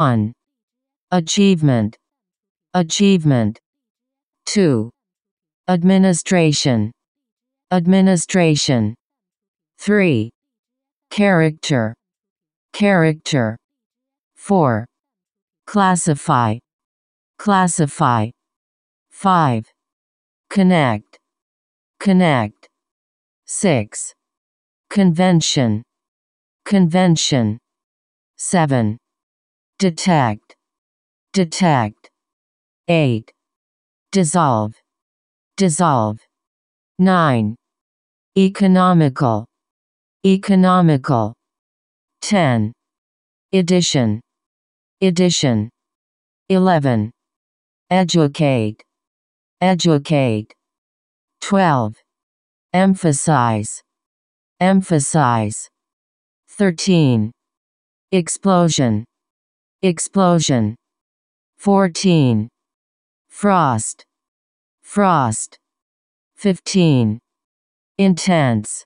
1. Achievement. Achievement. 2. Administration. Administration. 3. Character. Character. 4. Classify. Classify. 5. Connect. Connect. 6. Convention. Convention. 7. Detect. Detect. 8. Dissolve. Dissolve. 9. Economical. Economical. 10. Edition. Edition. 11. Educate. Educate. 12. Emphasize. Emphasize. 13. Explosion. Explosion. 14. Frost. Frost. 15. Intense.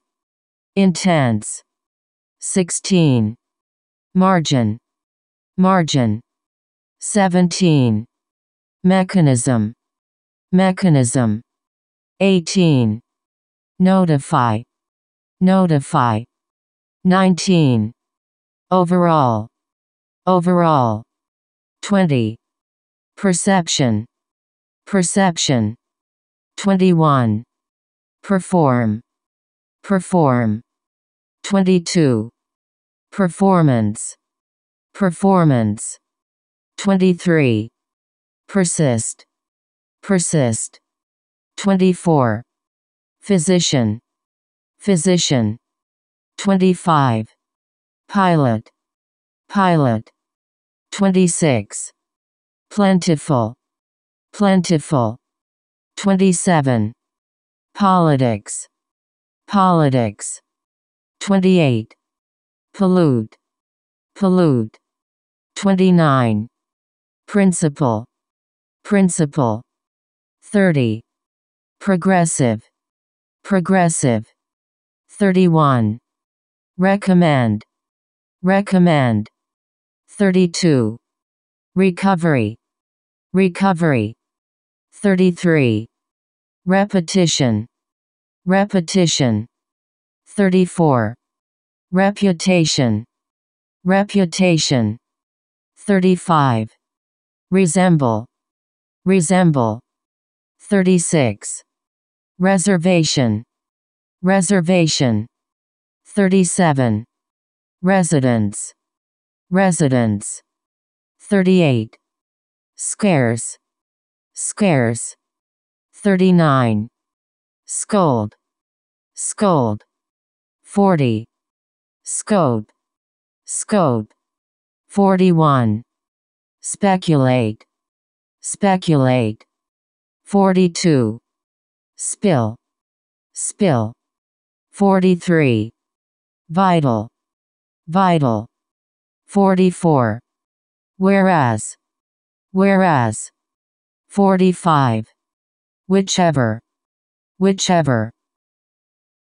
Intense. 16. Margin. Margin. 17. Mechanism. Mechanism. 18. Notify. Notify. 19. Overall. Overall. 20. Perception. Perception. 21. Perform. Perform. 22. Performance. Performance. 23. Persist. Persist. 24. Physician. Physician. 25. Pilot. Pilot. 26. Plentiful. Plentiful. 27. Politics. Politics. 28. Pollute. Pollute. 29. Principle. Principle. 30. Progressive. Progressive. 31. Recommend. Recommend. 32. Recovery. Recovery. 33. Repetition. Repetition. 34. Reputation. Reputation. 35. Resemble. Resemble. 36. Reservation. Reservation. 37. Residence. Residence. 38. Scarce. Scarce. 39. Scold. Scold. 40. Scope. Scope. 41. Speculate. Speculate. 42. Spill. Spill. 43. Vital. Vital. 44. Whereas. Whereas. 45. Whichever. Whichever.